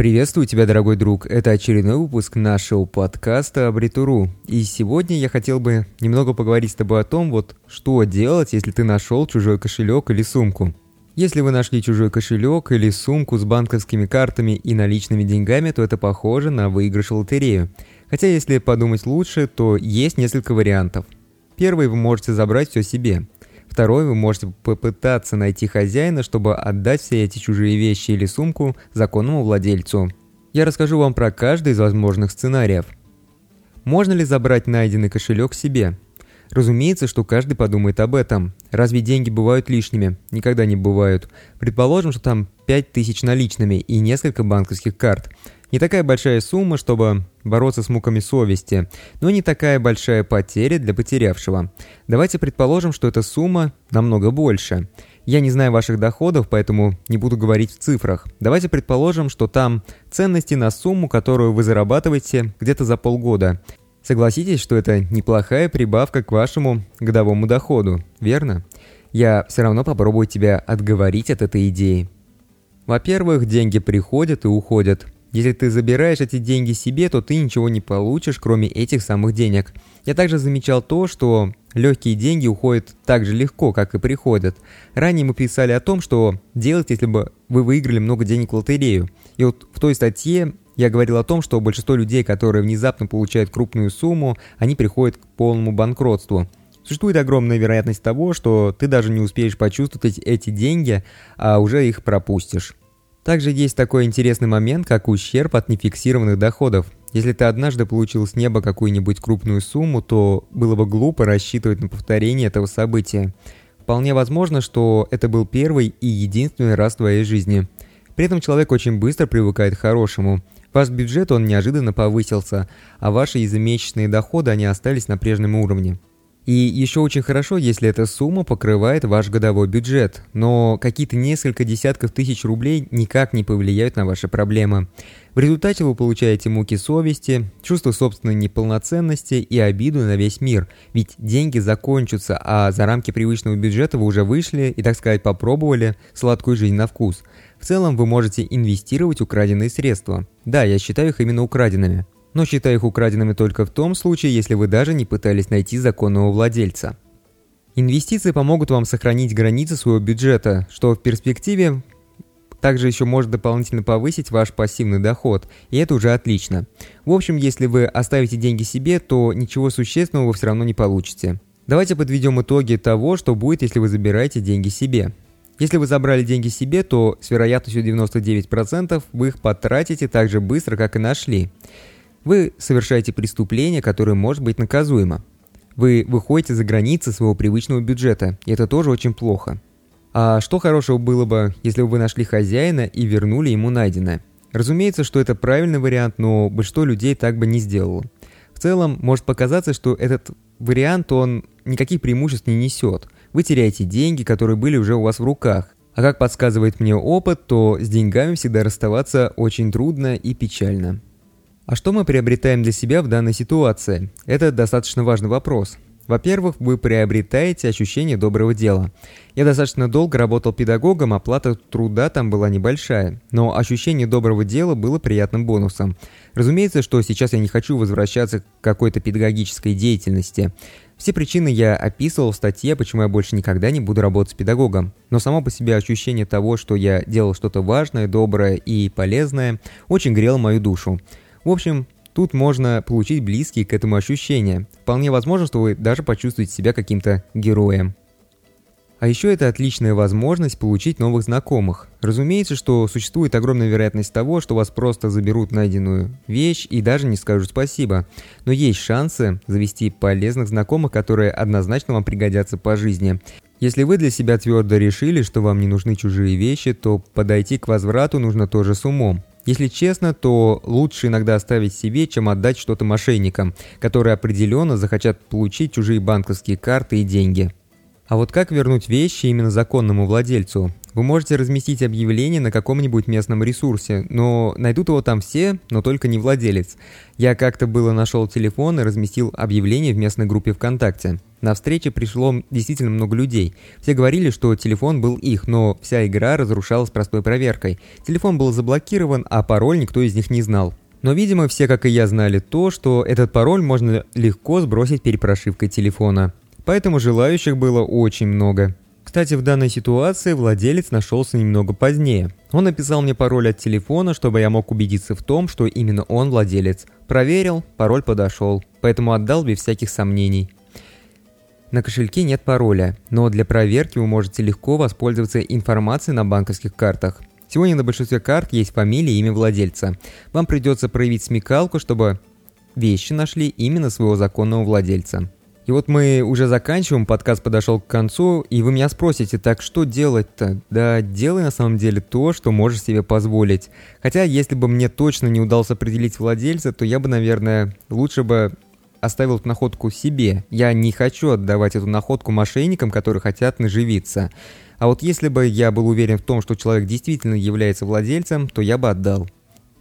Приветствую тебя, дорогой друг. Это очередной выпуск нашего подкаста Абритуру. И сегодня я хотел бы немного поговорить с тобой о том, вот что делать, если ты нашел чужой кошелек или сумку. Если вы нашли чужой кошелек или сумку с банковскими картами и наличными деньгами, то это похоже на выигрыш в лотерею. Хотя, если подумать лучше, то есть несколько вариантов. Первый вы можете забрать все себе. Второй, вы можете попытаться найти хозяина, чтобы отдать все эти чужие вещи или сумку законному владельцу. Я расскажу вам про каждый из возможных сценариев. Можно ли забрать найденный кошелек себе? Разумеется, что каждый подумает об этом. Разве деньги бывают лишними? Никогда не бывают. Предположим, что там 5000 наличными и несколько банковских карт. Не такая большая сумма, чтобы бороться с муками совести, но не такая большая потеря для потерявшего. Давайте предположим, что эта сумма намного больше. Я не знаю ваших доходов, поэтому не буду говорить в цифрах. Давайте предположим, что там ценности на сумму, которую вы зарабатываете где-то за полгода. Согласитесь, что это неплохая прибавка к вашему годовому доходу, верно? Я все равно попробую тебя отговорить от этой идеи. Во-первых, деньги приходят и уходят. Если ты забираешь эти деньги себе, то ты ничего не получишь, кроме этих самых денег. Я также замечал то, что легкие деньги уходят так же легко, как и приходят. Ранее мы писали о том, что делать, если бы вы выиграли много денег в лотерею. И вот в той статье я говорил о том, что большинство людей, которые внезапно получают крупную сумму, они приходят к полному банкротству. Существует огромная вероятность того, что ты даже не успеешь почувствовать эти деньги, а уже их пропустишь. Также есть такой интересный момент, как ущерб от нефиксированных доходов. Если ты однажды получил с неба какую-нибудь крупную сумму, то было бы глупо рассчитывать на повторение этого события. Вполне возможно, что это был первый и единственный раз в твоей жизни. При этом человек очень быстро привыкает к хорошему. Ваш бюджет он неожиданно повысился, а ваши ежемесячные доходы они остались на прежнем уровне. И еще очень хорошо, если эта сумма покрывает ваш годовой бюджет, но какие-то несколько десятков тысяч рублей никак не повлияют на ваши проблемы. В результате вы получаете муки совести, чувство собственной неполноценности и обиду на весь мир, ведь деньги закончатся, а за рамки привычного бюджета вы уже вышли и, так сказать, попробовали сладкую жизнь на вкус. В целом вы можете инвестировать украденные средства. Да, я считаю их именно украденными но считаю их украденными только в том случае, если вы даже не пытались найти законного владельца. Инвестиции помогут вам сохранить границы своего бюджета, что в перспективе также еще может дополнительно повысить ваш пассивный доход, и это уже отлично. В общем, если вы оставите деньги себе, то ничего существенного вы все равно не получите. Давайте подведем итоги того, что будет, если вы забираете деньги себе. Если вы забрали деньги себе, то с вероятностью 99% вы их потратите так же быстро, как и нашли. Вы совершаете преступление, которое может быть наказуемо. Вы выходите за границы своего привычного бюджета, и это тоже очень плохо. А что хорошего было бы, если бы вы нашли хозяина и вернули ему найденное? Разумеется, что это правильный вариант, но большинство людей так бы не сделало. В целом, может показаться, что этот вариант, он никаких преимуществ не несет. Вы теряете деньги, которые были уже у вас в руках. А как подсказывает мне опыт, то с деньгами всегда расставаться очень трудно и печально. А что мы приобретаем для себя в данной ситуации? Это достаточно важный вопрос. Во-первых, вы приобретаете ощущение доброго дела. Я достаточно долго работал педагогом, оплата труда там была небольшая, но ощущение доброго дела было приятным бонусом. Разумеется, что сейчас я не хочу возвращаться к какой-то педагогической деятельности. Все причины я описывал в статье, почему я больше никогда не буду работать с педагогом. Но само по себе ощущение того, что я делал что-то важное, доброе и полезное, очень грело мою душу. В общем, тут можно получить близкие к этому ощущения. Вполне возможно, что вы даже почувствуете себя каким-то героем. А еще это отличная возможность получить новых знакомых. Разумеется, что существует огромная вероятность того, что вас просто заберут найденную вещь и даже не скажут спасибо. Но есть шансы завести полезных знакомых, которые однозначно вам пригодятся по жизни. Если вы для себя твердо решили, что вам не нужны чужие вещи, то подойти к возврату нужно тоже с умом. Если честно, то лучше иногда оставить себе, чем отдать что-то мошенникам, которые определенно захотят получить чужие банковские карты и деньги. А вот как вернуть вещи именно законному владельцу? Вы можете разместить объявление на каком-нибудь местном ресурсе, но найдут его там все, но только не владелец. Я как-то было нашел телефон и разместил объявление в местной группе ВКонтакте. На встрече пришло действительно много людей. Все говорили, что телефон был их, но вся игра разрушалась простой проверкой. Телефон был заблокирован, а пароль никто из них не знал. Но, видимо, все, как и я, знали то, что этот пароль можно легко сбросить перепрошивкой телефона. Поэтому желающих было очень много. Кстати, в данной ситуации владелец нашелся немного позднее. Он написал мне пароль от телефона, чтобы я мог убедиться в том, что именно он владелец. Проверил, пароль подошел, поэтому отдал без всяких сомнений. На кошельке нет пароля, но для проверки вы можете легко воспользоваться информацией на банковских картах. Сегодня на большинстве карт есть фамилия и имя владельца. Вам придется проявить смекалку, чтобы вещи нашли именно своего законного владельца. И вот мы уже заканчиваем, подкаст подошел к концу, и вы меня спросите, так что делать-то? Да делай на самом деле то, что можешь себе позволить. Хотя, если бы мне точно не удалось определить владельца, то я бы, наверное, лучше бы оставил эту находку себе. Я не хочу отдавать эту находку мошенникам, которые хотят наживиться. А вот если бы я был уверен в том, что человек действительно является владельцем, то я бы отдал.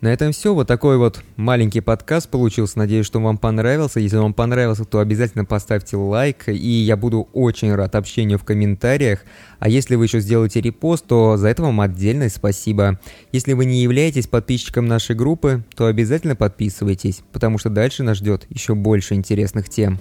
На этом все. Вот такой вот маленький подкаст получился. Надеюсь, что вам понравился. Если вам понравился, то обязательно поставьте лайк. И я буду очень рад общению в комментариях. А если вы еще сделаете репост, то за это вам отдельное спасибо. Если вы не являетесь подписчиком нашей группы, то обязательно подписывайтесь, потому что дальше нас ждет еще больше интересных тем.